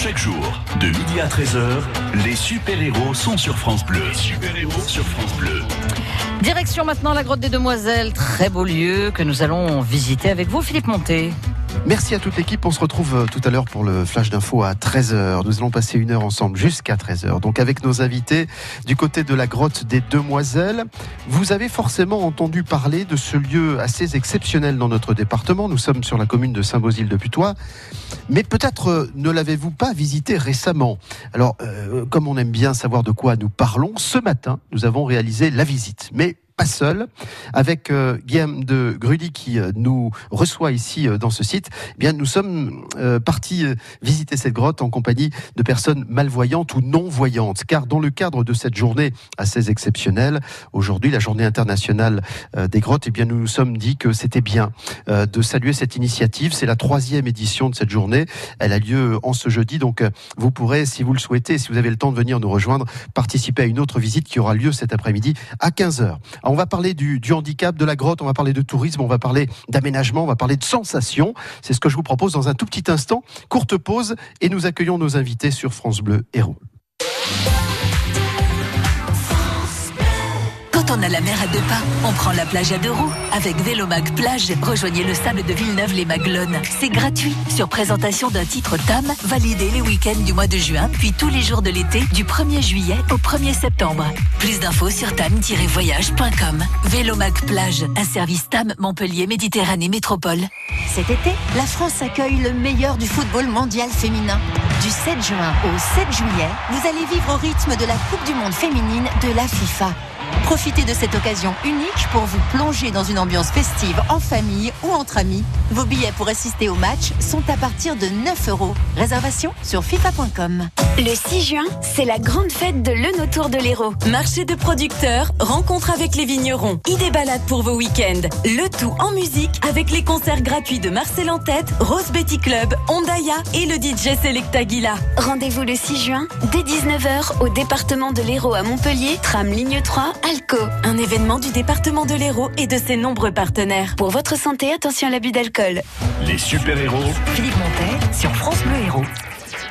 Chaque jour, de midi à 13h, les super-héros sont sur France Bleu. super-héros sur France Bleu. Direction maintenant la grotte des Demoiselles, très beau lieu que nous allons visiter avec vous, Philippe Monté. Merci à toute l'équipe. On se retrouve euh, tout à l'heure pour le flash d'info à 13h. Nous allons passer une heure ensemble jusqu'à 13h. Donc avec nos invités du côté de la grotte des Demoiselles. Vous avez forcément entendu parler de ce lieu assez exceptionnel dans notre département. Nous sommes sur la commune de Saint-Bosile de Putois. Mais peut-être euh, ne l'avez-vous pas visité récemment? Alors, euh, comme on aime bien savoir de quoi nous parlons, ce matin, nous avons réalisé la visite. Mais pas seul, avec euh, Guillaume de Grudy qui euh, nous reçoit ici euh, dans ce site. Eh bien, nous sommes partis visiter cette grotte en compagnie de personnes malvoyantes ou non voyantes, car dans le cadre de cette journée assez exceptionnelle, aujourd'hui, la journée internationale des grottes, eh bien, nous nous sommes dit que c'était bien de saluer cette initiative. C'est la troisième édition de cette journée. Elle a lieu en ce jeudi, donc vous pourrez, si vous le souhaitez, si vous avez le temps de venir nous rejoindre, participer à une autre visite qui aura lieu cet après-midi à 15h on va parler du, handicap, de la grotte, on va parler de tourisme, on va parler d'aménagement, on va parler de sensations. C'est ce que je vous propose dans un tout petit instant. Courte pause et nous accueillons nos invités sur France Bleu Héros. On a la mer à deux pas, on prend la plage à deux roues. Avec Vélomag Plage, rejoignez le sable de Villeneuve-les-Maglones. C'est gratuit, sur présentation d'un titre TAM, validé les week-ends du mois de juin, puis tous les jours de l'été, du 1er juillet au 1er septembre. Plus d'infos sur tam-voyage.com. Vélomag Plage, un service TAM Montpellier Méditerranée Métropole. Cet été, la France accueille le meilleur du football mondial féminin. Du 7 juin au 7 juillet, vous allez vivre au rythme de la Coupe du Monde féminine de la FIFA. Profitez de cette occasion unique pour vous plonger dans une ambiance festive en famille ou entre amis. Vos billets pour assister au match sont à partir de 9 euros. Réservation sur FIFA.com. Le 6 juin, c'est la grande fête de l'Eun autour de l'Hérault. Marché de producteurs, rencontre avec les vignerons, idées balades pour vos week-ends. Le tout en musique avec les concerts gratuits de Marcel en tête, Rose Betty Club, Ondaya et le DJ Selecta Gila. Rendez-vous le 6 juin, dès 19h, au département de l'Hérault à Montpellier, tram ligne 3, Alco. Un événement du département de l'Hérault et de ses nombreux partenaires. Pour votre santé, attention à l'abus d'alcool. Les super-héros. Philippe Montet sur France Bleu Héros.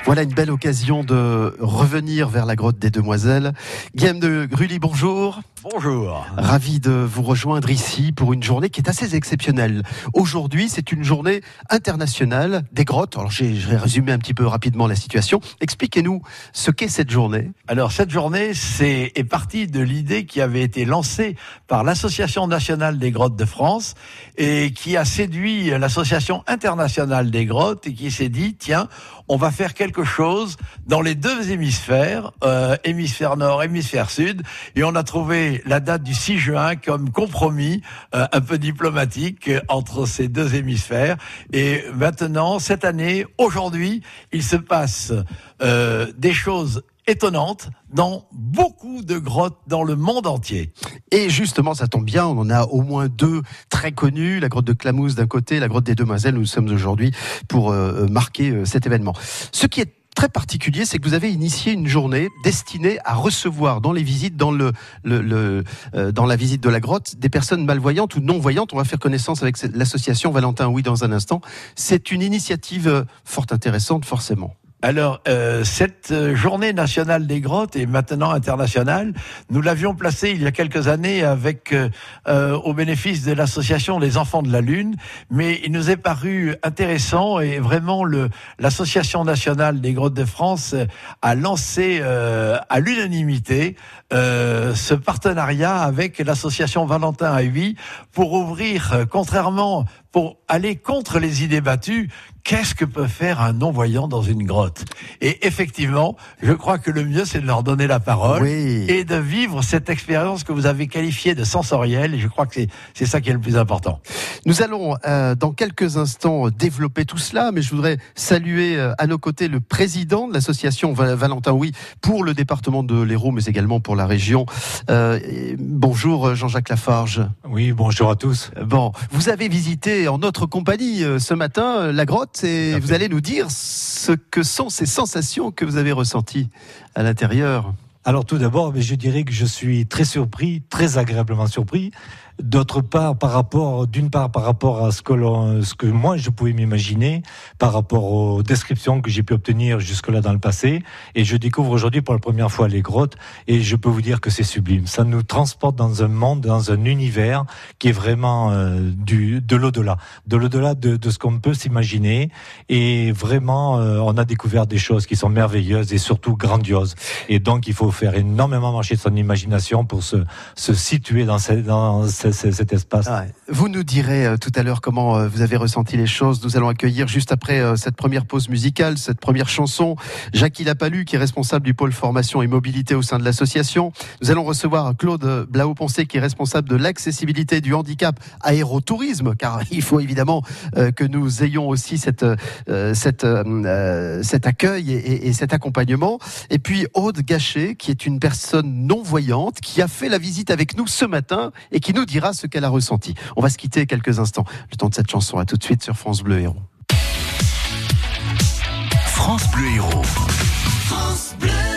Voilà une belle occasion de revenir vers la grotte des Demoiselles. Guillaume de Grully, bonjour. Bonjour. Ravi de vous rejoindre ici pour une journée qui est assez exceptionnelle. Aujourd'hui, c'est une journée internationale des grottes. Alors, j'ai résumé un petit peu rapidement la situation. Expliquez-nous ce qu'est cette journée. Alors, cette journée, c'est est partie de l'idée qui avait été lancée par l'Association nationale des grottes de France et qui a séduit l'Association internationale des grottes et qui s'est dit, tiens, on va faire quelque chose dans les deux hémisphères, euh, hémisphère nord, hémisphère sud, et on a trouvé la date du 6 juin comme compromis euh, un peu diplomatique entre ces deux hémisphères. Et maintenant, cette année, aujourd'hui, il se passe euh, des choses étonnantes dans beaucoup de grottes dans le monde entier. Et justement, ça tombe bien, on en a au moins deux très connues, la grotte de Clamousse d'un côté, la grotte des Demoiselles, nous sommes aujourd'hui pour euh, marquer euh, cet événement. Ce qui est très particulier, c'est que vous avez initié une journée destinée à recevoir dans les visites, dans, le, euh, dans la visite de la grotte, des personnes malvoyantes ou non voyantes. On va faire connaissance avec l'association Valentin Oui dans un instant. C'est une initiative fort intéressante, forcément. Alors, euh, cette euh, journée nationale des grottes est maintenant internationale. Nous l'avions placée il y a quelques années avec, euh, au bénéfice de l'association Les Enfants de la Lune, mais il nous est paru intéressant et vraiment l'association nationale des grottes de France a lancé à l'unanimité ce partenariat avec l'association Valentin à pour ouvrir, contrairement, pour aller contre les idées battues, qu'est-ce que peut faire un non-voyant dans une grotte? Et effectivement, je crois que le mieux, c'est de leur donner la parole et de vivre cette expérience que vous avez qualifiée de sensorielle. Et je crois que c'est ça qui est le plus important. Nous allons euh, dans quelques instants développer tout cela, mais je voudrais saluer euh, à nos côtés le président de l'association Valentin Oui pour le département de l'Hérault, mais également pour la région. Euh, bonjour Jean-Jacques Lafarge. Oui, bonjour à tous. Bon, vous avez visité en notre compagnie ce matin la grotte et vous allez nous dire ce que sont ces sensations que vous avez ressenties à l'intérieur. Alors tout d'abord, je dirais que je suis très surpris, très agréablement surpris D'autre part, par rapport, d'une part, par rapport à ce que ce que moi je pouvais m'imaginer, par rapport aux descriptions que j'ai pu obtenir jusque-là dans le passé, et je découvre aujourd'hui pour la première fois les grottes, et je peux vous dire que c'est sublime. Ça nous transporte dans un monde, dans un univers qui est vraiment euh, du de l'au-delà, de l'au-delà de, de ce qu'on peut s'imaginer, et vraiment, euh, on a découvert des choses qui sont merveilleuses et surtout grandioses. Et donc, il faut faire énormément marcher son imagination pour se, se situer dans, ce, dans ce, ce, cet espace. Ouais. Vous nous direz euh, tout à l'heure comment euh, vous avez ressenti les choses. Nous allons accueillir juste après euh, cette première pause musicale, cette première chanson, Jacques Lapalu, qui est responsable du pôle formation et mobilité au sein de l'association. Nous allons recevoir Claude Blau-Poncé, qui est responsable de l'accessibilité du handicap aérotourisme, car il faut évidemment que nous ayons aussi cette, cette, cet accueil et, et, et cet accompagnement. Et puis Aude Gachet, qui est une personne non-voyante, qui a fait la visite avec nous ce matin et qui nous dira ce qu'elle a ressenti. On va se quitter quelques instants. Le temps de cette chanson, à tout de suite sur France Bleu Héros. France Bleu Héros. France Bleu.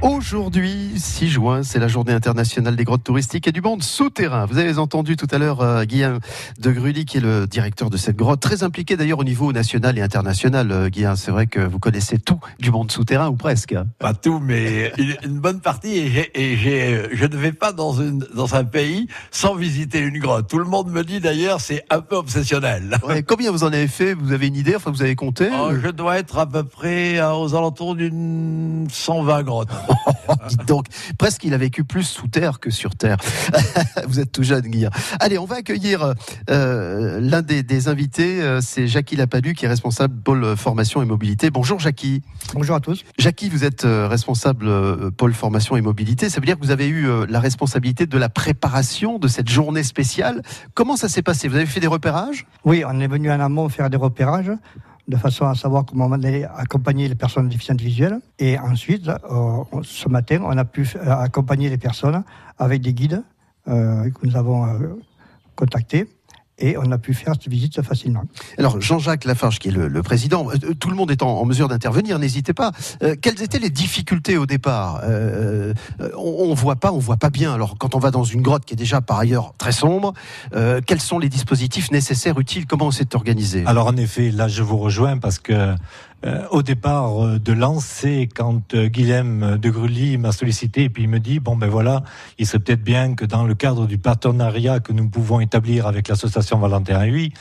Aujourd'hui, 6 juin, c'est la journée internationale des grottes touristiques et du monde souterrain. Vous avez entendu tout à l'heure euh, Guillaume de Grully, qui est le directeur de cette grotte, très impliqué d'ailleurs au niveau national et international. Euh, Guillaume, c'est vrai que vous connaissez tout du monde souterrain ou presque. Pas tout, mais une, une bonne partie. Et, et j'ai- je ne vais pas dans, une, dans un pays sans visiter une grotte. Tout le monde me dit d'ailleurs, c'est un peu obsessionnel. Ouais, combien vous en avez fait? Vous avez une idée? Enfin, vous avez compté? Oh, je dois être à peu près euh, aux alentours d'une 120 grottes. Dites donc, presque il a vécu plus sous terre que sur terre. Vous êtes tout jeune, Guillaume. Allez, on va accueillir euh, l'un des, des invités. euh, C'est Jackie Lapalu, qui est responsable pôle formation et mobilité. Bonjour, Jackie. Bonjour à tous. Jackie, vous êtes euh, responsable euh, pôle formation et mobilité. Ça veut dire que vous avez eu euh, la responsabilité de la préparation de cette journée spéciale. Comment ça s'est passé? Vous avez fait des repérages? Oui, on est venu en amont faire des repérages de façon à savoir comment on accompagner les personnes déficientes visuelles. Et ensuite, euh, ce matin, on a pu euh, accompagner les personnes avec des guides euh, que nous avons contactés. Et on a pu faire cette visite facilement. Alors, Jean-Jacques Lafarge, qui est le, le président, euh, tout le monde est en, en mesure d'intervenir, n'hésitez pas. Euh, quelles étaient les difficultés au départ Euh, euh, On ne voit pas, on voit pas bien. Alors, quand on va dans une grotte qui est déjà par ailleurs très sombre, euh, quels sont les dispositifs nécessaires, utiles? Comment on s'est organisé? Alors en effet, là je vous rejoins parce que euh, au départ euh, de lancer, quand euh, Guilhem de Grully m'a sollicité et puis il me dit bon ben voilà, il serait peut-être bien que dans le cadre du partenariat que nous pouvons établir avec l'association Valentin 8,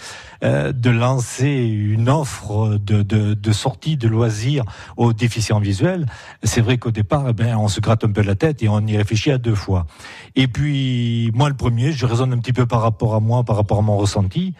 euh, de lancer une offre de, de, de sortie de loisirs aux déficients visuels. C'est vrai qu'au départ, eh ben, on se gratte un peu la tête et on y réfléchit à deux fois. Et puis moi le premier, je raisonne un petit peu par rapport à moi, par rapport à mon ressenti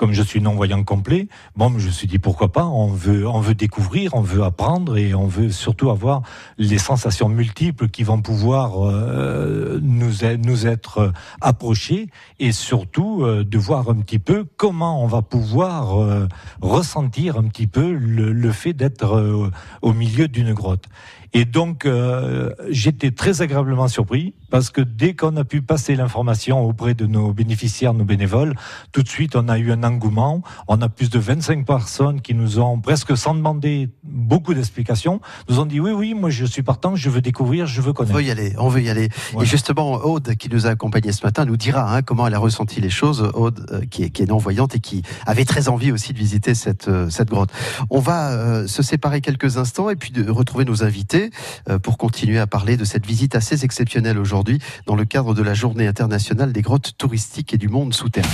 comme je suis non-voyant complet, bon, je me suis dit pourquoi pas, on veut, on veut découvrir, on veut apprendre et on veut surtout avoir les sensations multiples qui vont pouvoir euh, nous, nous être approchées et surtout euh, de voir un petit peu comment on va pouvoir euh, ressentir un petit peu le, fait d'être euh, au milieu d'une grotte. Et donc, euh, j'étais très agréablement surpris parce que dès qu'on a pu passer l'information auprès de nos bénéficiaires, nos bénévoles, tout de suite, on a eu un engouement. On a plus de 25 personnes qui nous ont presque sans demander beaucoup d'explications, nous ont dit oui, oui, moi je suis partant, je veux découvrir, je veux On connaître. veut y aller, on veut y aller. Voilà. Et justement, Aude, qui nous a accompagnés ce matin, nous dira hein, comment elle a ressenti les choses. Aude, euh, qui est, qui est non-voyante et qui avait très envie aussi de visiter cette, euh, cette grotte. On va euh, se séparer quelques instants et puis de retrouver nos invités euh, pour continuer à parler de cette visite assez exceptionnelle aujourd'hui dans le cadre de la Journée internationale des grottes touristiques et du monde souterrain.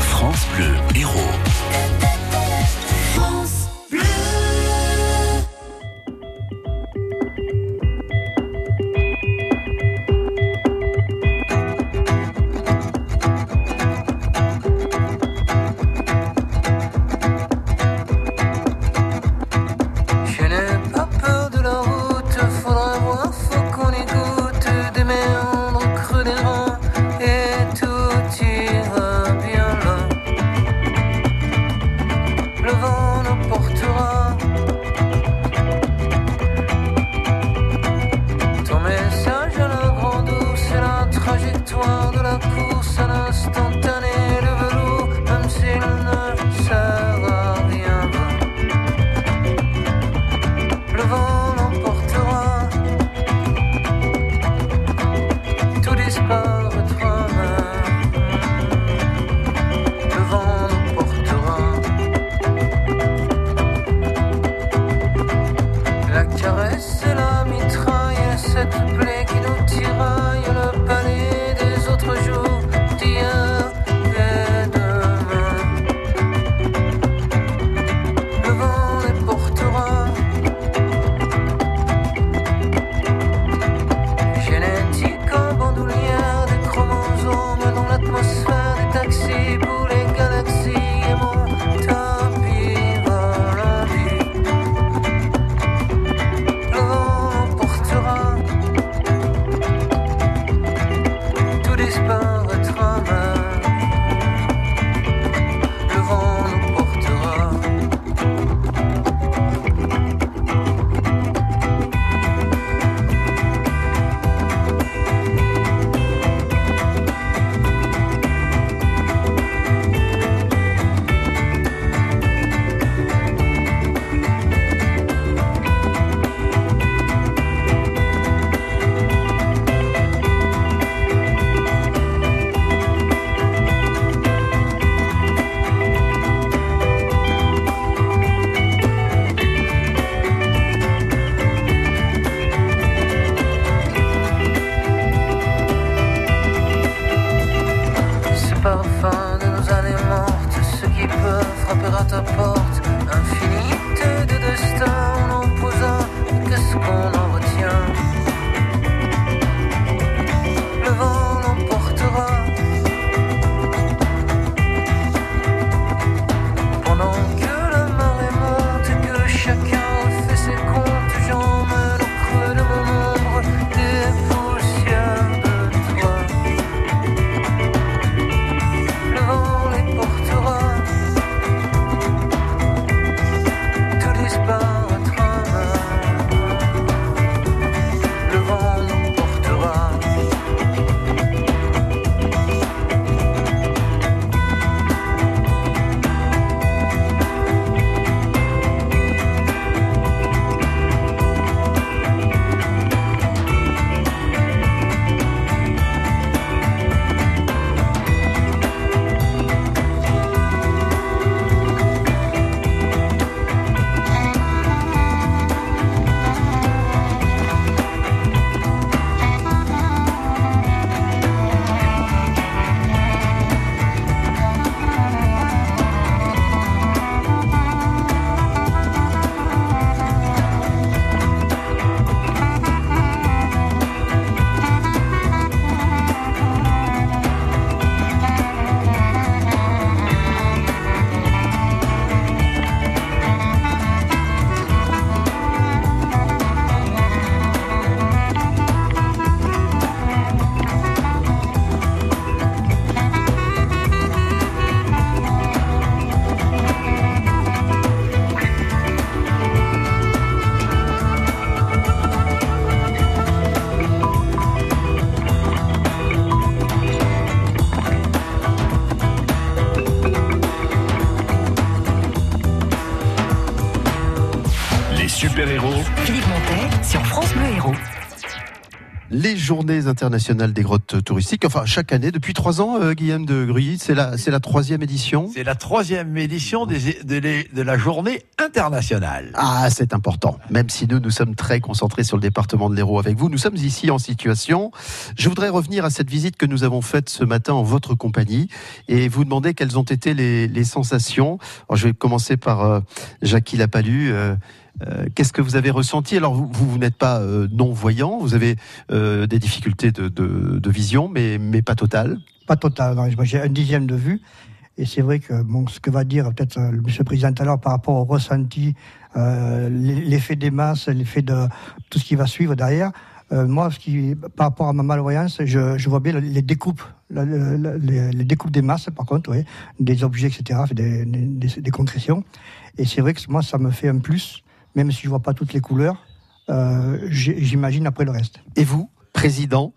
France Héros. Les journées internationales des grottes touristiques. Enfin, chaque année, depuis trois ans, euh, Guillaume de Gruy, c'est la, c'est la troisième édition. C'est la troisième édition des- de, les- de la journée internationale. Ah, c'est important. Même si nous, nous sommes très concentrés sur le département de l'Hérault avec vous, nous sommes ici en situation. Je voudrais revenir à cette visite que nous avons faite ce matin en votre compagnie et vous demander quelles ont été les, les sensations. Alors, je vais commencer par euh, Jackie Lapalu. Euh, euh, Qu'est-ce que vous avez ressenti? Alors, vous, vous, n'êtes pas euh, non-voyant, vous avez euh, des difficultés de, de- de vision, mais, mais pas totales? Pas total, non, moi, j'ai un dixième de vue. Et c'est vrai que bon, ce que va dire peut-être euh, le monsieur le président tout à l'heure par rapport au ressenti, euh, l'effet des masses, l'effet de tout ce qui va suivre derrière, euh, moi, ce qui, par rapport à ma malvoyance, je, je vois bien le- les découpes, la- le- le- les, les découpes des masses, par contre, oui, des objets, etc., des, des, des concrétions. Et c'est vrai que moi, ça me fait un plus, même si je vois pas toutes les couleurs, euh, j'imagine après le reste. Et vous, président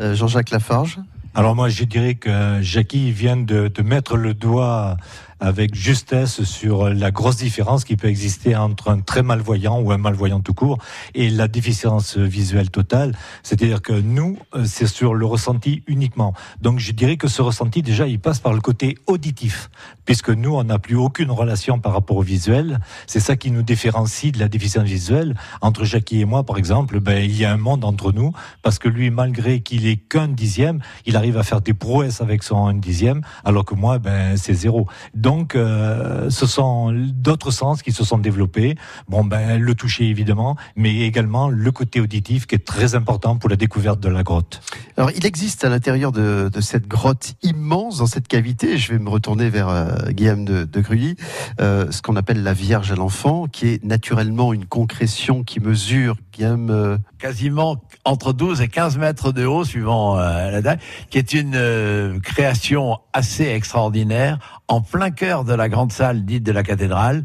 euh, Jean-Jacques Lafarge Alors moi, je dirais que Jackie vient de, de mettre le doigt avec justesse sur la grosse différence qui peut exister entre un très malvoyant ou un malvoyant tout court et la déficience visuelle totale. C'est-à-dire que nous, euh, c'est sur le ressenti uniquement. Donc je dirais que ce ressenti, déjà, il passe par le côté auditif, puisque nous, on n'a plus aucune relation par rapport au visuel. C'est ça qui nous différencie de la déficience visuelle. Entre Jackie et moi, par exemple, ben, il y a un monde entre nous, parce que lui, malgré qu'il ait qu'un dixième, il arrive à faire des prouesses avec son un dixième, alors que moi, ben, c'est zéro. Donc, euh, ce sont d'autres sens qui se sont développés. Bon, ben, le toucher évidemment, mais également le côté auditif qui est très important pour la découverte de la grotte. Alors, il existe à l'intérieur de, de cette grotte immense, dans cette cavité, je vais me retourner vers euh, Guillaume de, de Gruy, euh, ce qu'on appelle la Vierge à l'enfant, qui est naturellement une concrétion qui mesure, Guillaume, euh, quasiment entre 12 et 15 mètres de haut, suivant euh, la taille, qui est une euh, création assez extraordinaire, en plein cœur de la grande salle dite de la cathédrale,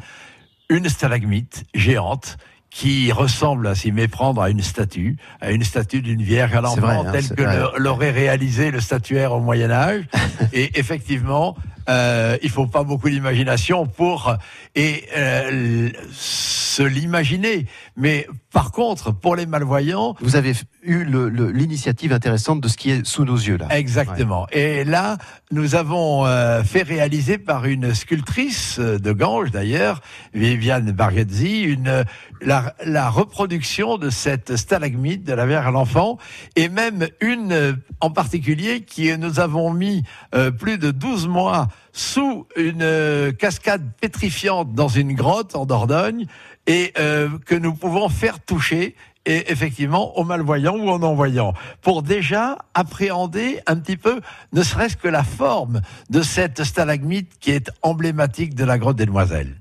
une stalagmite géante qui ressemble à s'y méprendre à une statue, à une statue d'une vierge à l'enfant, hein, telle que l'aurait réalisé le statuaire au Moyen Âge. et effectivement, euh, il faut pas beaucoup d'imagination pour et euh, se l'imaginer. Mais par contre, pour les malvoyants, vous avez eu l'initiative intéressante de ce qui est sous nos yeux, là. Exactement. Et là, nous avons euh, fait réaliser par une sculptrice euh, de Ganges, d'ailleurs, Viviane Barghezzi, une la, la reproduction de cette stalagmite de la Vierge à l'enfant, et même une en particulier qui nous avons mis euh, plus de 12 mois sous une euh, cascade pétrifiante dans une grotte en Dordogne, et euh, que nous pouvons faire toucher et effectivement aux malvoyants ou aux non-voyants, pour déjà appréhender un petit peu, ne serait-ce que la forme de cette stalagmite qui est emblématique de la grotte des Demoiselles.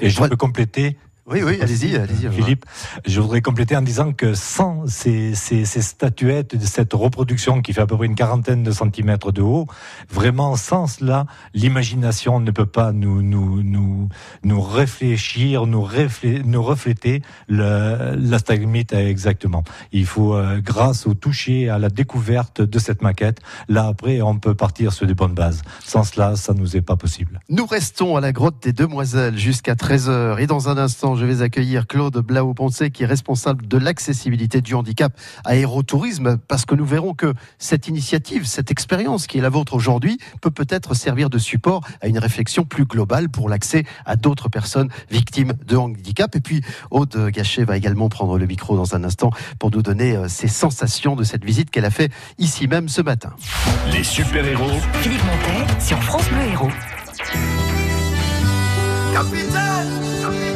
Et je peux compléter Oui, oui, allez-y, allez-y. Philippe. Je voudrais compléter en disant que sans ces, ces, ces statuettes, cette reproduction qui fait à peu près une quarantaine de centimètres de haut, vraiment sans cela, l'imagination ne peut pas nous, nous, nous, nous réfléchir, nous refléter le, la stalagmite exactement. Il faut, euh, grâce au toucher, à la découverte de cette maquette, là après, on peut partir sur des bonnes bases. Sans cela, ça nous est pas possible. Nous restons à la grotte des Demoiselles jusqu'à 13h et dans un instant, je vais accueillir Claude Blau-Poncé qui est responsable de l'accessibilité du handicap aérotourisme parce que nous verrons que cette initiative, cette expérience qui est la vôtre aujourd'hui peut peut-être servir de support à une réflexion plus globale pour l'accès à d'autres personnes victimes de handicap. Et puis Aude Gachet va également prendre le micro dans un instant pour nous donner euh, ses sensations de cette visite qu'elle a fait ici même ce matin. Les super-héros Philippe Montet sur France Bleu Héros. Capitaine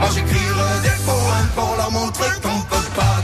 Moi j'écrirai des poèmes pour leur montrer qu'on peut pardonner.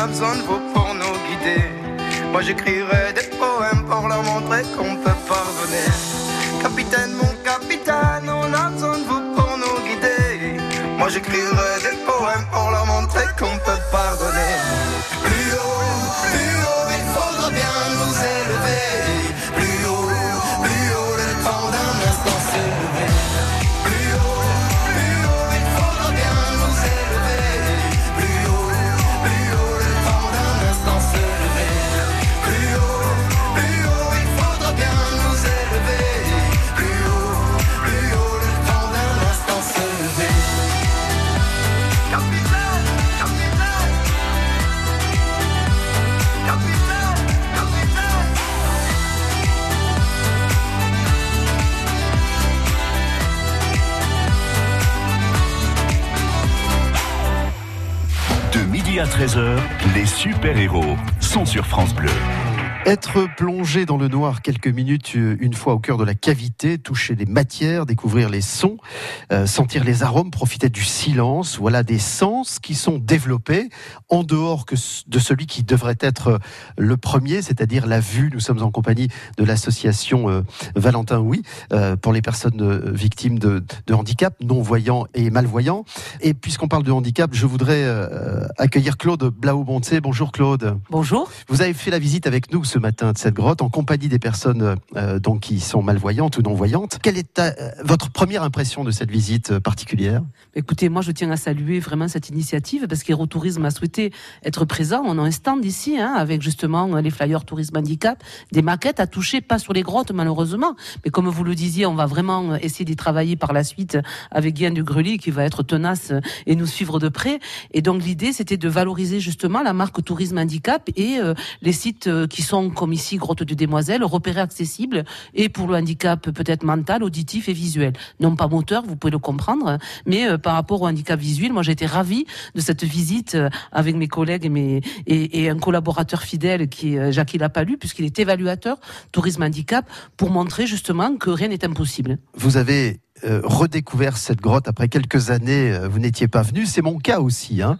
A besoin de vous pour nous guider. Moi j'écrirai des poèmes pour leur montrer qu'on peut pardonner. Capitaine, mon capitaine, on a besoin de vous pour nous guider. Moi j'écrirai des poèmes pour leur montrer qu'on peut pardonner. 13h, les super-héros sont sur France Bleu. Être plongé dans le noir quelques minutes, euh, une fois au cœur de la cavité, toucher les matières, découvrir les sons, euh, sentir les arômes, profiter du silence, voilà des sens qui sont développés en dehors que de celui qui devrait être euh, le premier, c'est-à-dire la vue. Nous sommes en compagnie de l'association euh, Valentin Oui euh, pour les personnes victimes de, de handicap, non-voyants et malvoyants. Et puisqu'on parle de handicap, je voudrais accueillir Claude Blaubonté. Bonjour Claude. Bonjour. Vous avez fait la visite avec nous ce matin de cette grotte en compagnie des personnes euh, donc qui sont malvoyantes ou non-voyantes. Quelle est euh, votre première impression de cette visite euh, particulière? Écoutez, moi je tiens à saluer vraiment cette initiative parce qu'Aérotourisme a souhaité être présent. On a un stand ici hein, avec justement les flyers tourisme handicap, des maquettes à toucher, pas sur les grottes malheureusement, mais comme vous le disiez, on va vraiment essayer d'y travailler par la suite avec Guillaume du qui va être tenace et nous suivre de près. Et donc l'idée c'était de valoriser justement la marque tourisme handicap et les sites qui sont comme ici Grotte de Demoiselles, repérés accessibles et pour le handicap peut-être mental, auditif et visuel. Non pas moteur, vous pouvez le comprendre, mais euh, par rapport au handicap visuel, moi j'ai été ravie de cette visite euh, avec mes collègues et, mes, et un collaborateur fidèle qui est euh, Jacques Lapalu, puisqu'il est évaluateur tourisme handicap, pour montrer justement que rien n'est impossible. Vous avez euh, redécouvert cette grotte après quelques années, euh, vous n'étiez pas venu, c'est mon cas aussi. Hein.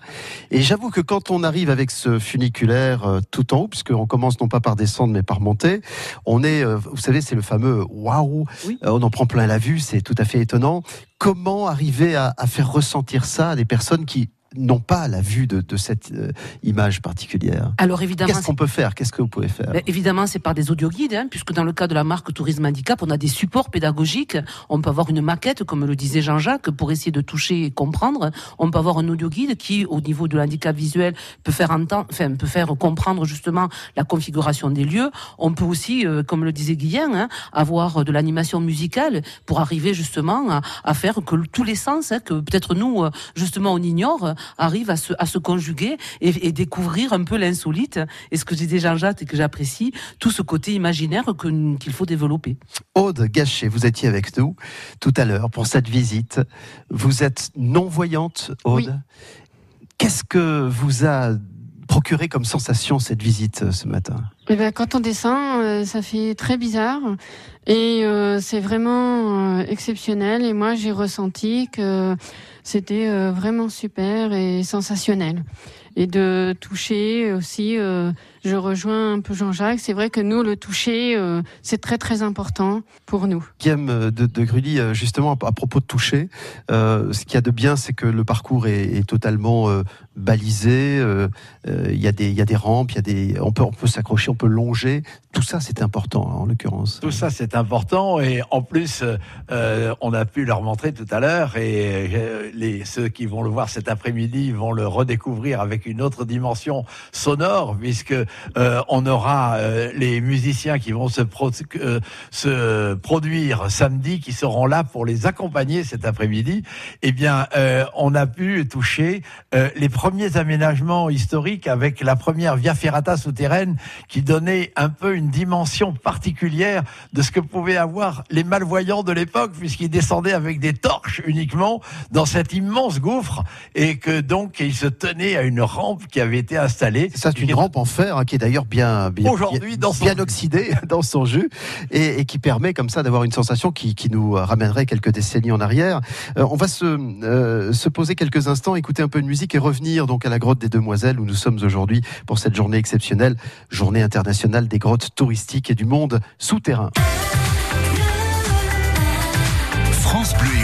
Et j'avoue que quand on arrive avec ce funiculaire euh, tout en haut, puisqu'on commence non pas par descendre mais par monter, on est, euh, vous savez, c'est le fameux waouh, on en prend plein la vue, c'est tout à fait étonnant. Comment arriver à, à faire ressentir ça à des personnes qui n'ont pas la vue de, de cette euh, image particulière Alors évidemment, Qu'est-ce qu'on peut faire? Qu'est-ce que vous pouvez faire? Ben, évidemment, c'est par des audioguides, hein, puisque dans le cas de la marque Tourisme Handicap, on a des supports pédagogiques. On peut avoir une maquette, comme le disait Jean-Jacques, pour essayer de toucher et comprendre. On peut avoir un audioguide qui, au niveau de l'handicap visuel, peut faire entendre, enfin, peut faire comprendre justement la configuration des lieux. On peut aussi, euh, comme le disait Guillaume, hein, avoir de l'animation musicale pour arriver justement à, à faire que tous les sens, hein, que peut-être nous, euh, justement, on ignore, arrivent à se, à se conjuguer et, et découvrir un peu l'insolite. Et ce que disait Jean-Jacques et que j'apprécie, tout ce côté imaginaire que- qu'il faut développer. Aude Gachet, vous étiez avec nous tout à l'heure pour cette visite. Vous êtes non-voyante, Aude. Qu'est-ce que vous a procuré comme sensation cette visite euh, ce matin? Eh ben, quand on descend, euh, ça fait très bizarre. Et euh, c'est vraiment euh, exceptionnel. Et moi, j'ai ressenti que c'était euh, vraiment super et sensationnel. Et de toucher aussi, euh, je rejoins un peu Jean-Jacques. C'est vrai que nous, le toucher, euh, c'est très très important pour nous. Guillaume de, de Grully, euh, justement à, à propos de toucher, euh, ce qu'il y a de bien, c'est que le parcours est, est totalement euh, balisé. euh, euh, Il y a des, il y a des rampes, il y a des, on peut, on peut s'accrocher, on peut longer. Tout ça, c'est important en l'occurrence. Tout ça, c'est important. Et en plus, euh, on a pu leur montrer tout à l'heure. Et euh, les, ceux qui vont le voir cet après-midi vont le redécouvrir avec une autre dimension sonore, puisque euh, on aura euh, les musiciens qui vont se, pro- euh, se produire samedi, qui seront là pour les accompagner cet après-midi. Eh bien, euh, on a pu toucher euh, les premiers aménagements historiques avec la première via ferrata souterraine qui donnait un peu une dimension particulière de ce que pouvaient avoir les malvoyants de l'époque, puisqu'ils descendaient avec des torches uniquement dans cet immense gouffre et que donc ils se tenaient à une rampe qui avait été installée. C'est une rampe en fer hein, qui est d'ailleurs bien, bien, Aujourd'hui, bien, dans son bien jus. oxydée dans son jus et, et qui permet comme ça d'avoir une sensation qui, qui nous ramènerait quelques décennies en arrière. Euh, on va se, euh, se poser quelques instants, écouter un peu de musique et revenir donc à la grotte des Demoiselles où nous sommes aujourd'hui pour cette journée exceptionnelle, journée internationale des grottes touristiques et du monde souterrain. France Bleu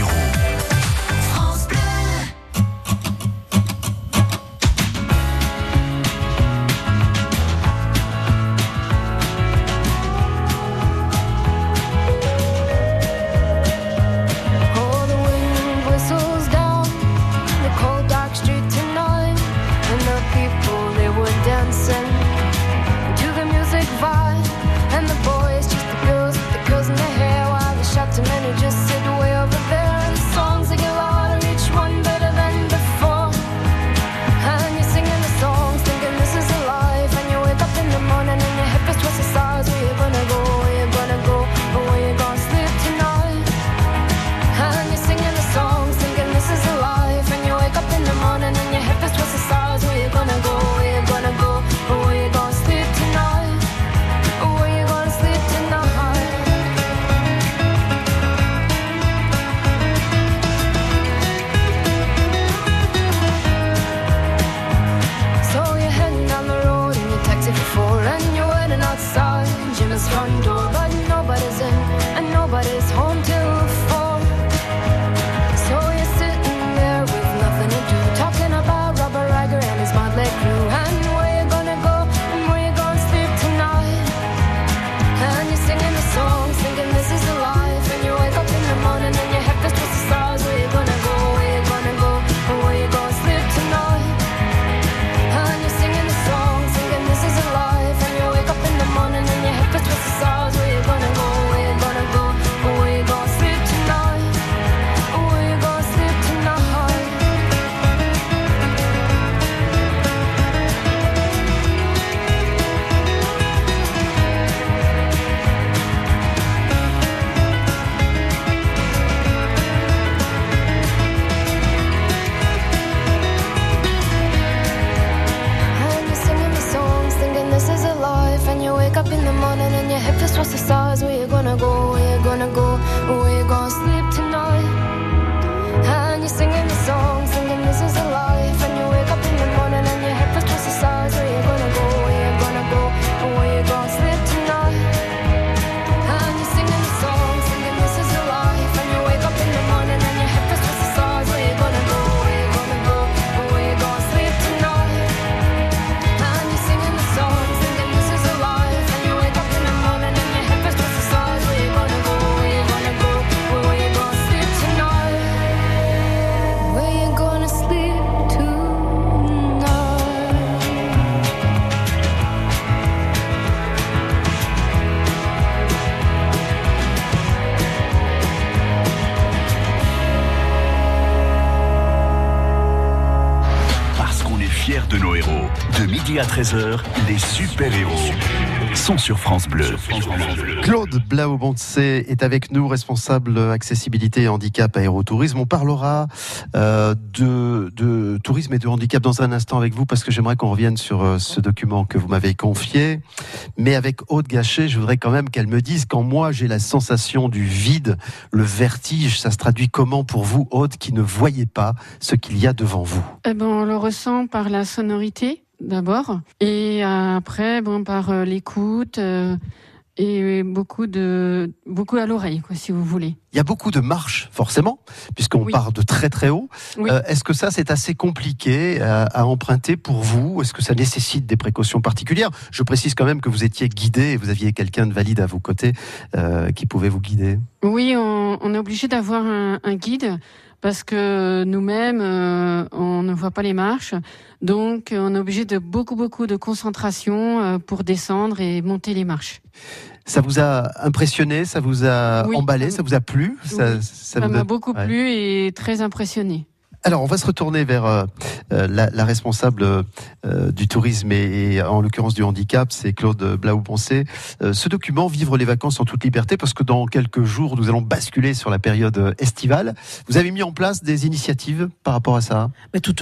twice the size. Where you gonna go? Where you gonna go? 13h, les super-héros sont sur France Bleu. Claude Blaubonce est avec nous, responsable accessibilité et handicap aérotourisme. On parlera euh, de, de tourisme et de handicap dans un instant avec vous parce que j'aimerais qu'on revienne sur euh, ce document que vous m'avez confié. Mais avec Aude Gachet, je voudrais quand même qu'elle me dise quand moi j'ai la sensation du vide, le vertige, ça se traduit comment pour vous, Aude, qui ne voyez pas ce qu'il y a devant vous? Eh ben, on le ressent par la sonorité d'abord, et après, bon, par euh, l'écoute euh, et beaucoup de beaucoup à l'oreille, quoi, si vous voulez. Il y a beaucoup de marches, forcément, puisqu'on Oui. part de très très haut. Oui. Euh, Est-ce que ça, c'est assez compliqué à, à emprunter pour vous? Est-ce que ça nécessite des précautions particulières? Je précise quand même que vous étiez guidé et vous aviez quelqu'un de valide à vos côtés euh, qui pouvait vous guider. Oui, on, on est obligé d'avoir un, un guide parce que nous-mêmes, euh, on ne voit pas les marches. Donc, on est obligé de beaucoup, beaucoup de concentration euh, pour descendre et monter les marches. Ça vous a impressionné Ça vous a Oui. emballé Ça vous a plu ça, Oui. ça Ça vous m'a beaucoup Ouais. plu et très impressionné. Alors, on va se retourner vers euh, euh, la, responsable euh, du tourisme et, en l'occurrence du handicap, c'est Claude Blaou-Poncé. Euh, ce document, Vivre les vacances en toute liberté, parce que dans quelques jours, nous allons basculer sur la période estivale. Vous avez mis en place des initiatives par rapport à ça? Tout,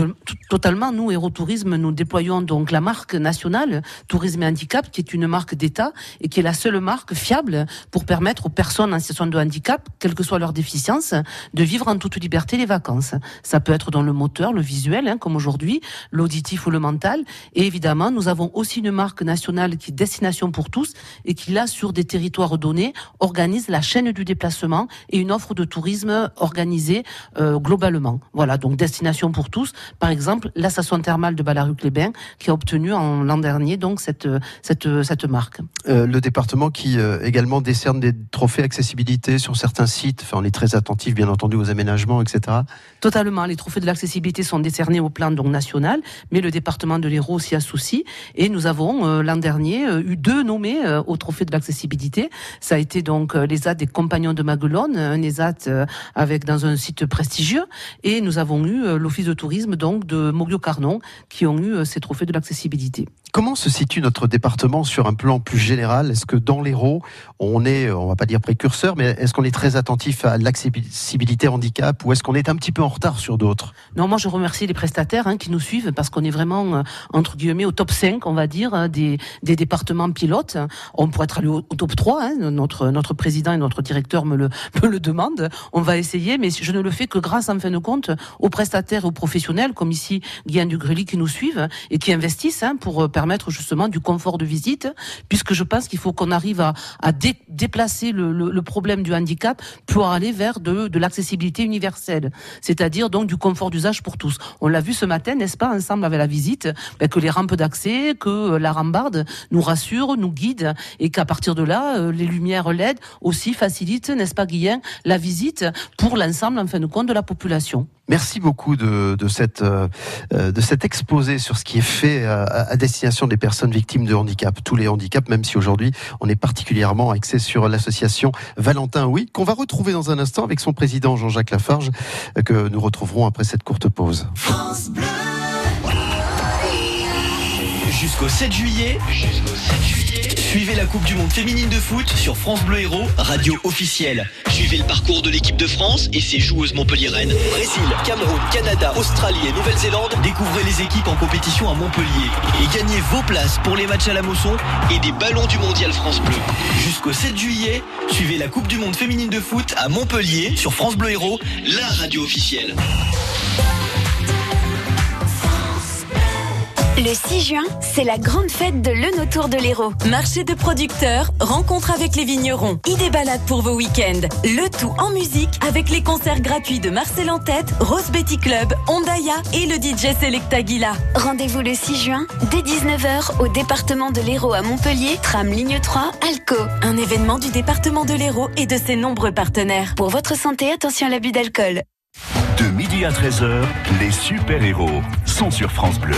totalement, nous, Aérotourisme, nous déployons donc la marque nationale Tourisme et Handicap, qui est une marque d'État et qui est la seule marque fiable pour permettre aux personnes en situation de handicap, quelle que soit leur déficience, de vivre en toute liberté les vacances. Ça peut être dans le moteur, le visuel, hein, comme aujourd'hui, l'auditif ou le mental. Et évidemment, nous avons aussi une marque nationale qui est Destination pour tous et qui, là, sur des territoires donnés, organise la chaîne du déplacement et une offre de tourisme organisée euh, globalement. Voilà, donc Destination pour tous. Par exemple, la station thermale de Ballaruc-les-Bains qui a obtenu en l'an dernier donc cette, cette, cette marque. Euh, le département qui euh, également décerne des trophées accessibilité sur certains sites. Enfin, on est très attentif, bien entendu, aux aménagements, etc. Totalement, les trophées de l'accessibilité sont décernés au plan national, mais le département de l'Hérault s'y associe. Et nous avons euh, l'an dernier euh, eu deux nommés euh, au trophée de l'accessibilité. Ça a été donc euh, l'ESAT des Compagnons de Maguelone, un ESAT avec dans un site prestigieux, et nous avons eu l'office de tourisme donc de Moglio-Carnon qui ont eu ces trophées de l'accessibilité. Comment se situe notre département sur un plan plus général? Est-ce que dans l'Hérault, on est, on va pas dire précurseur, mais est-ce qu'on est très attentif à l'accessibilité handicap ou est-ce qu'on est un petit peu en retard sur d'autres? Non, moi je remercie les prestataires hein, qui nous suivent parce qu'on est vraiment euh, entre guillemets au top 5, on va dire, hein, des, des départements pilotes. On pourrait être allé au, top 3, hein, notre, notre président et notre directeur me le, me le demandent. On va essayer, mais je ne le fais que grâce en fin de compte aux prestataires et aux professionnels comme ici Guyane Dugrely qui nous suivent et qui investissent pour euh, permettre justement du confort de visite, puisque je pense qu'il faut qu'on arrive à, à dé- déplacer le, le- le problème du handicap pour aller vers de, de l'accessibilité universelle, c'est-à-dire donc du confort d'usage pour tous. On l'a vu ce matin, n'est-ce pas, ensemble avec la visite, ben, que les rampes d'accès, que euh, la rambarde nous rassure, nous guide, et qu'à partir de là, euh, les lumières LED aussi facilitent, n'est-ce pas, Guillaume, la visite pour l'ensemble, en fin de compte, de la population. Merci beaucoup de, de, cette, euh, de cet exposé sur ce qui est fait à, à destination des personnes victimes de handicap, tous les handicaps, même si aujourd'hui on est particulièrement axé sur l'association Valentin. Oui, qu'on va retrouver dans un instant avec son président Jean-Jacques Lafarge, euh, que nous retrouverons après cette courte pause. Jusqu'au 7 juillet, suivez la Coupe du Monde féminine de foot sur France Bleu Héros, radio officielle. Suivez le parcours de l'équipe de France et ses joueuses montpelliéraines. Brésil, Cameroun, Canada, Australie et Nouvelle-Zélande, découvrez les équipes en compétition à Montpellier et gagnez vos places pour les matchs à la Mosson et des ballons du Mondial France Bleu. Jusqu'au 7 juillet, suivez la Coupe du Monde féminine de foot à Montpellier sur France Bleu Héros, la radio officielle. Le 6 juin, c'est la grande fête de l'Eun autour de l'Hérault. Marché de producteurs, rencontre avec les vignerons, idées balades pour vos week-ends. Le tout en musique avec les concerts gratuits de Marcel en tête, Rose Betty Club, Ondaya et le DJ Select Aguila. Rendez-vous le 6 juin, dès 19h, au département de l'Hérault à Montpellier, tram ligne 3, Alco. Un événement du département de l'Hérault et de ses nombreux partenaires. Pour votre santé, attention à l'abus d'alcool. De midi à 13h, les super-héros sont sur France Bleu.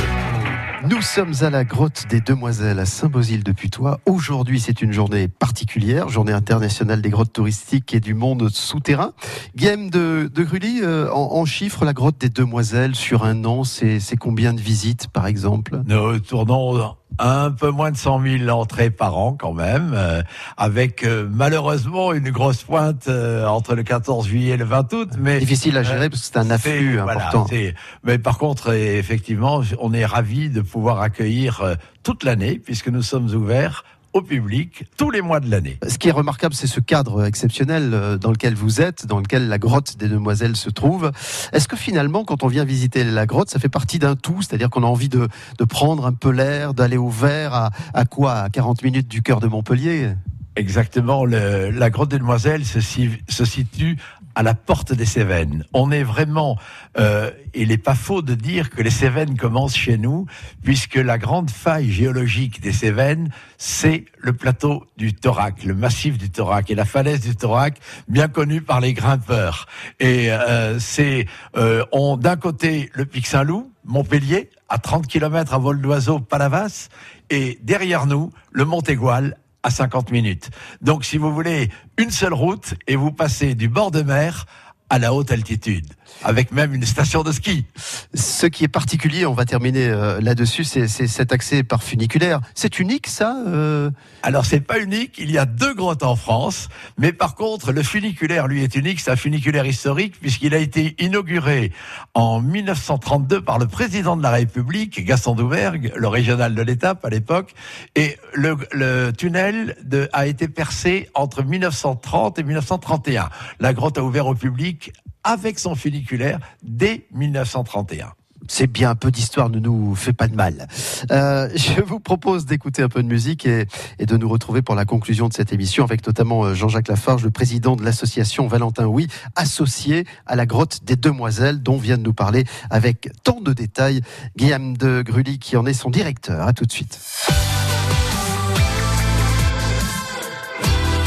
Nous sommes à la grotte des Demoiselles à Saint-Bosile de Putois. Aujourd'hui, c'est une journée particulière, journée internationale des grottes touristiques et du monde souterrain. Guillaume de, de Grully, euh, en, en chiffres, la grotte des Demoiselles sur un an, c'est combien de visites par exemple? Nous tournons un peu moins de 100 000 entrées par an quand même, euh, avec euh, malheureusement une grosse pointe euh, entre le 14 juillet et le 20 août. Mais Difficile à gérer parce que c'est un afflux voilà, important. c'est- mais par contre, euh, effectivement, on est ravis de pouvoir accueillir euh, toute l'année, puisque nous sommes ouverts au public tous les mois de l'année. Ce qui est remarquable, c'est ce cadre exceptionnel euh, dans lequel vous êtes, dans lequel la grotte des Demoiselles se trouve. Est-ce que finalement, quand on vient visiter la grotte, ça fait partie d'un tout? C'est-à-dire qu'on a envie de, de prendre un peu l'air, d'aller au vert à, à quoi? À 40 minutes du cœur de Montpellier? Exactement. le- la grotte des Demoiselles se situe à la porte des Cévennes. On est vraiment, euh, il n'est pas faux de dire que les Cévennes commencent chez nous, puisque la grande faille géologique des Cévennes, c'est le plateau du Thorac, le massif du Thorac et la falaise du Thorac, bien connue par les grimpeurs. Et euh, c'est, euh, on d'un côté le Pic Saint-Loup, Montpellier, à 30 km à vol d'oiseau, Palavas, et derrière nous, le Montégoal, à 50 minutes. Donc, si vous voulez, une seule route et vous passez du bord de mer à la haute altitude, avec même une station de ski. Ce qui est particulier, on va terminer euh, là-dessus, c'est cet accès par funiculaire. C'est unique, ça euh? Alors, c'est pas unique. Il y a deux grottes en France, mais par contre, le funiculaire, lui, est unique. C'est un funiculaire historique puisqu'il a été inauguré en 1932 par le président de la République, Gaston Doumergue, le régional de l'étape à l'époque, et le, le tunnel de, a été percé entre 1930 et 1931. La grotte a ouvert au public avec son funiculaire dès 1931. C'est bien, un peu d'histoire ne nous fait pas de mal. Euh, je vous propose d'écouter un peu de musique et, de nous retrouver pour la conclusion de cette émission avec notamment euh, Jean-Jacques Lafarge, le président de l'association Valentin Oui, associé à la grotte des Demoiselles, dont vient de nous parler avec tant de détails Guillaume de Grully, qui en est son directeur. À tout de suite.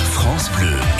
France Bleu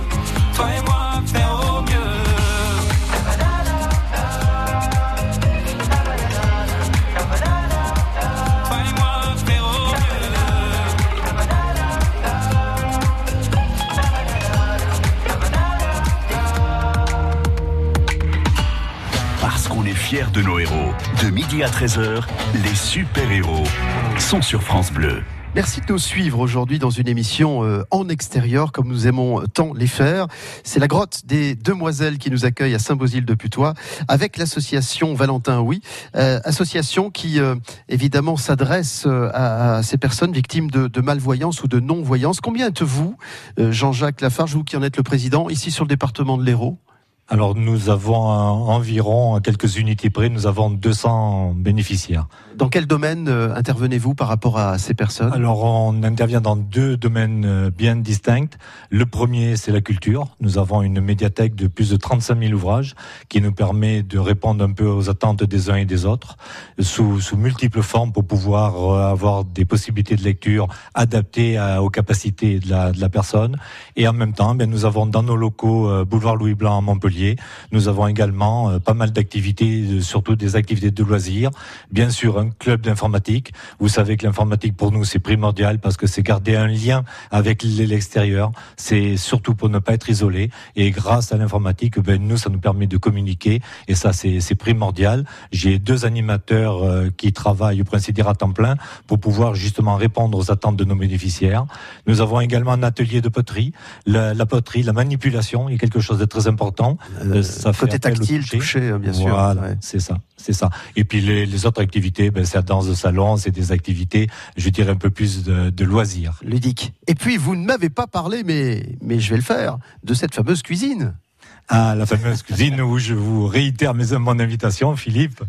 De nos héros. De midi à 13h, les super-héros sont sur France Bleu. Merci de nous suivre aujourd'hui dans une émission euh, en extérieur, comme nous aimons tant les faire. C'est la grotte des Demoiselles qui nous accueille à Saint-Bosile-de-Putois avec l'association Valentin Oui, euh, association qui euh, évidemment s'adresse à, ces personnes victimes de, malvoyance ou de non-voyance. Combien êtes-vous, Jean-Jacques Lafarge, vous qui en êtes le président, ici sur le département de l'Hérault? Alors nous avons environ, à quelques unités près, nous avons 200 bénéficiaires. Dans quel domaine euh, intervenez-vous par rapport à ces personnes? Alors on intervient dans deux domaines euh, bien distincts. Le premier, c'est la culture. Nous avons une médiathèque de plus de 35 000 ouvrages qui nous permet de répondre un peu aux attentes des uns et des autres sous, sous multiples formes pour pouvoir euh, avoir des possibilités de lecture adaptées à- aux capacités de la, de la personne. Et en même temps, ben, nous avons dans nos locaux boulevard Louis Blanc à Montpellier, nous avons également euh, pas mal d'activités, euh, surtout des activités de loisirs. Bien sûr, un club d'informatique. Vous savez que l'informatique pour nous c'est primordial parce que c'est garder un lien avec l'extérieur. C'est surtout pour ne pas être isolé. Et grâce à l'informatique, ben, nous ça nous permet de communiquer et ça c'est primordial. J'ai deux animateurs euh, qui travaillent au principe à temps plein pour pouvoir justement répondre aux attentes de nos bénéficiaires. Nous avons également un atelier de poterie. La, la poterie, la manipulation est quelque chose de très important. Euh, ça fait côté tactile, toucher, hein, bien sûr. Voilà, Ouais. c'est ça, c'est ça. Et puis les, les autres activités, ben, c'est la danse de salon, c'est des activités, je dirais un peu plus de, de loisirs. Ludique. Et puis, vous ne m'avez pas parlé, mais, mais je vais le faire, de cette fameuse cuisine. Ah, la fameuse cuisine où je vous réitère mes, mon invitation, Philippe.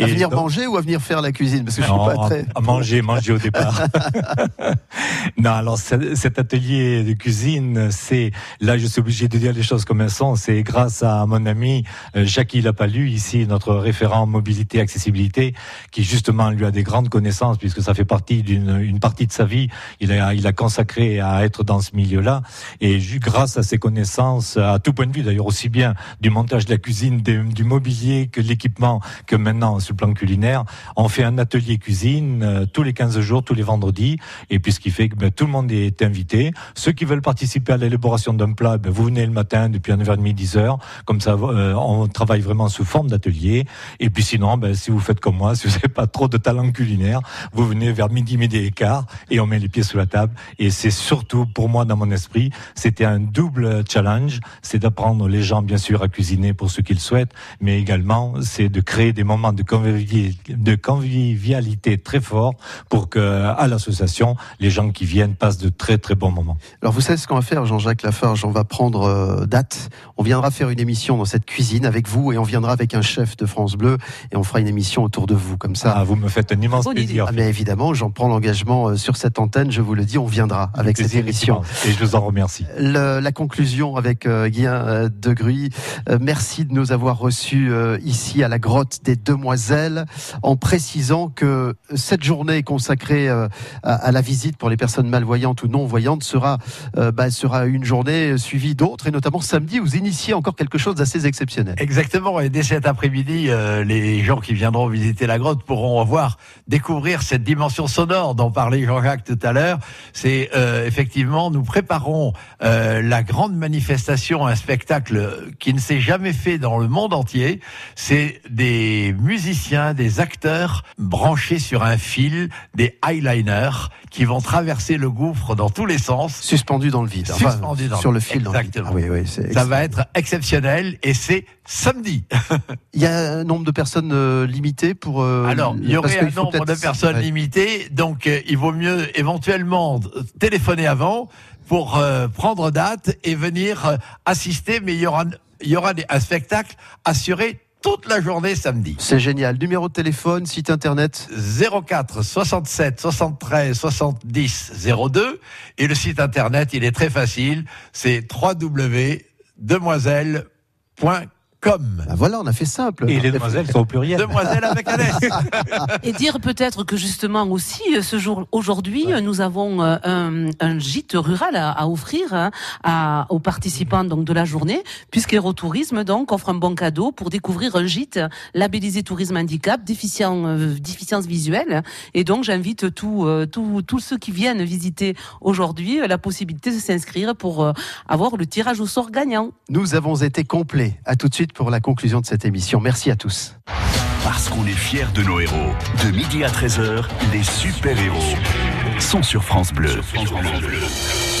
À venir donc- manger ou à venir faire la cuisine Parce que je suis pas très. à manger, manger au départ. non, alors ce- cet atelier de cuisine, c'est là, je suis obligé de dire les choses comme elles sont. C'est grâce à mon ami euh, Jackie Lapalu, ici notre référent mobilité accessibilité, qui justement lui a des grandes connaissances puisque ça fait partie d'une une partie de sa vie. Il a il a consacré à être dans ce milieu-là et grâce à ses connaissances à tout point de vue d'ailleurs aussi bien du montage de la cuisine, du mobilier que de l'équipement que maintenant sur le plan culinaire, on fait un atelier cuisine euh, tous les 15 jours, tous les vendredis, et puis ce qui fait que ben, tout le monde est invité. Ceux qui veulent participer à l'élaboration d'un plat, ben, vous venez le matin depuis 9h30, 10h, comme ça euh, on travaille vraiment sous forme d'atelier. Et puis sinon, ben, si vous faites comme moi, si vous n'avez pas trop de talent culinaire, vous venez vers midi, midi et quart, et on met les pieds sous la table. Et c'est surtout pour moi dans mon esprit, c'était un double challenge, c'est d'apprendre les gens bien sûr à cuisiner pour ceux qui le souhaitent, mais également c'est de créer des moments de convivialité, de convivialité très forts pour que à l'association les gens qui viennent passent de très très bons moments. Alors, vous savez ce qu'on va faire, Jean-Jacques Lafarge On va prendre euh, date. On viendra faire une émission dans cette cuisine avec vous et on viendra avec un chef de France Bleu et on fera une émission autour de vous, comme ça. Ah, vous me faites un immense plaisir. Ah, mais évidemment, j'en prends l'engagement euh, sur cette antenne, je vous le dis, on viendra avec cette Plaisir, émission. Et je vous en remercie. Le- la conclusion avec euh, Guyen euh, Euh, merci de nous avoir reçus euh, ici à la grotte des Demoiselles, en précisant que cette journée consacrée euh, à, la visite pour les personnes malvoyantes ou non voyantes sera, bah, sera une journée suivie d'autres, et notamment samedi, vous initiez encore quelque chose d'assez exceptionnel. Exactement. Et dès cet après-midi, les gens qui viendront visiter la grotte pourront voir, découvrir cette dimension sonore dont parlait Jean-Jacques tout à l'heure. C'est effectivement, nous préparons la grande manifestation, un spectacle qui ne s'est jamais fait dans le monde entier. C'est des musiciens, des acteurs branchés sur un fil, des eyeliners qui vont traverser le gouffre dans tous les sens. Suspendus dans le vide. Enfin, Suspendus dans sur le fil dans le vide. Exactement. Ah oui, oui, c'est Ça va être exceptionnel et c'est samedi. Il y a un nombre de personnes euh, limité pour. euh, Alors, il y aurait un nombre de personnes Ouais. limitées, donc euh, il vaut mieux éventuellement euh, téléphoner avant pour euh, prendre date et venir euh, assister, mais il y aura, il y aura un spectacle assuré toute la journée samedi. C'est génial. Numéro de téléphone, site internet 04 67 73 70 02 et le site internet il est très facile c'est www.demoiselle.com Ah, voilà, on a fait simple. Et les demoiselles sont au pluriel. Demoiselle avec un S. Et dire peut-être que justement aussi euh, ce jour aujourd'hui nous avons euh, un, un gîte rural à, à offrir hein, à, aux participants donc de la journée puisqu'Aérotourisme donc offre un bon cadeau pour découvrir un gîte labellisé tourisme handicap déficient euh, déficience visuelle et donc j'invite tous euh, ceux qui viennent visiter aujourd'hui la possibilité de s'inscrire pour euh, avoir le tirage au sort gagnant. Nous avons été complets. À tout de suite pour la conclusion de cette émission. Merci à tous. Parce qu'on est fiers de nos héros. De midi à 13h, les super-héros sont sur France Bleu. It's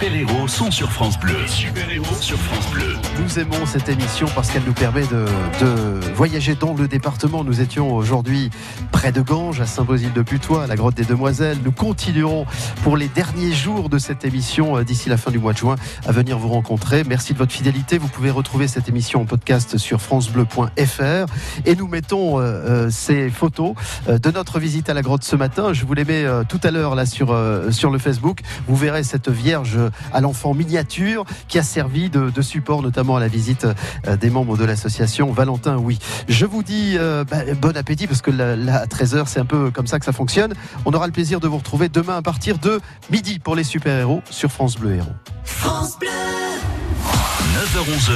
super-héros sont sur France Bleu. Super-héros sur France Bleu. Nous aimons cette émission parce qu'elle nous permet de, de voyager dans le département. Nous étions aujourd'hui près de Ganges, à Saint-Bosile-de-Putois, à la grotte des Demoiselles. Nous continuerons pour les derniers jours de cette émission euh, d'ici la fin du mois de juin à venir vous rencontrer. Merci de votre fidélité. Vous pouvez retrouver cette émission en podcast sur francebleu.fr et nous mettons euh, euh, ces photos de notre visite à la grotte ce matin. Je vous les mets tout à l'heure là sur, sur le Facebook. Vous verrez cette Vierge à l'enfant miniature qui a servi de, de support notamment à la visite des membres de l'association Valentin Oui. Je vous dis bah, bon appétit parce que là, à 13h c'est un peu comme ça que ça fonctionne. On aura le plaisir de vous retrouver demain à partir de midi pour les super-héros sur France Bleu Héros. France Bleu. 9h-11h,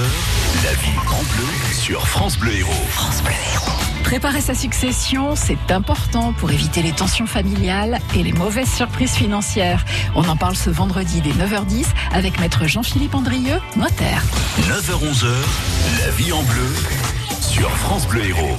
la vie en bleu sur France Bleu Héros. France Bleu Héros. Préparer sa succession, c'est important pour éviter les tensions familiales et les mauvaises surprises financières. On en parle ce vendredi dès 9h10 avec maître Jean-Philippe Andrieux, notaire. 9h-11h, la vie en bleu sur France Bleu Héros.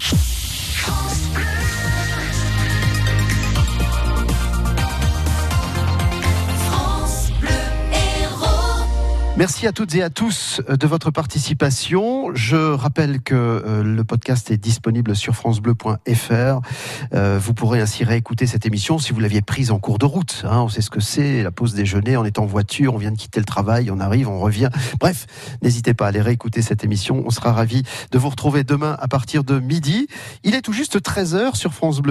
you Merci à toutes et à tous euh, de votre participation. Je rappelle que euh, le podcast est disponible sur francebleu.fr. Euh, vous pourrez ainsi réécouter cette émission si vous l'aviez prise en cours de route. hein. on sait ce que c'est, la pause déjeuner, on est en voiture, on vient de quitter le travail, on arrive, on revient. Bref, n'hésitez pas à aller réécouter cette émission. On sera ravis de vous retrouver demain à partir de midi. Il est tout juste 13h sur France Bleu.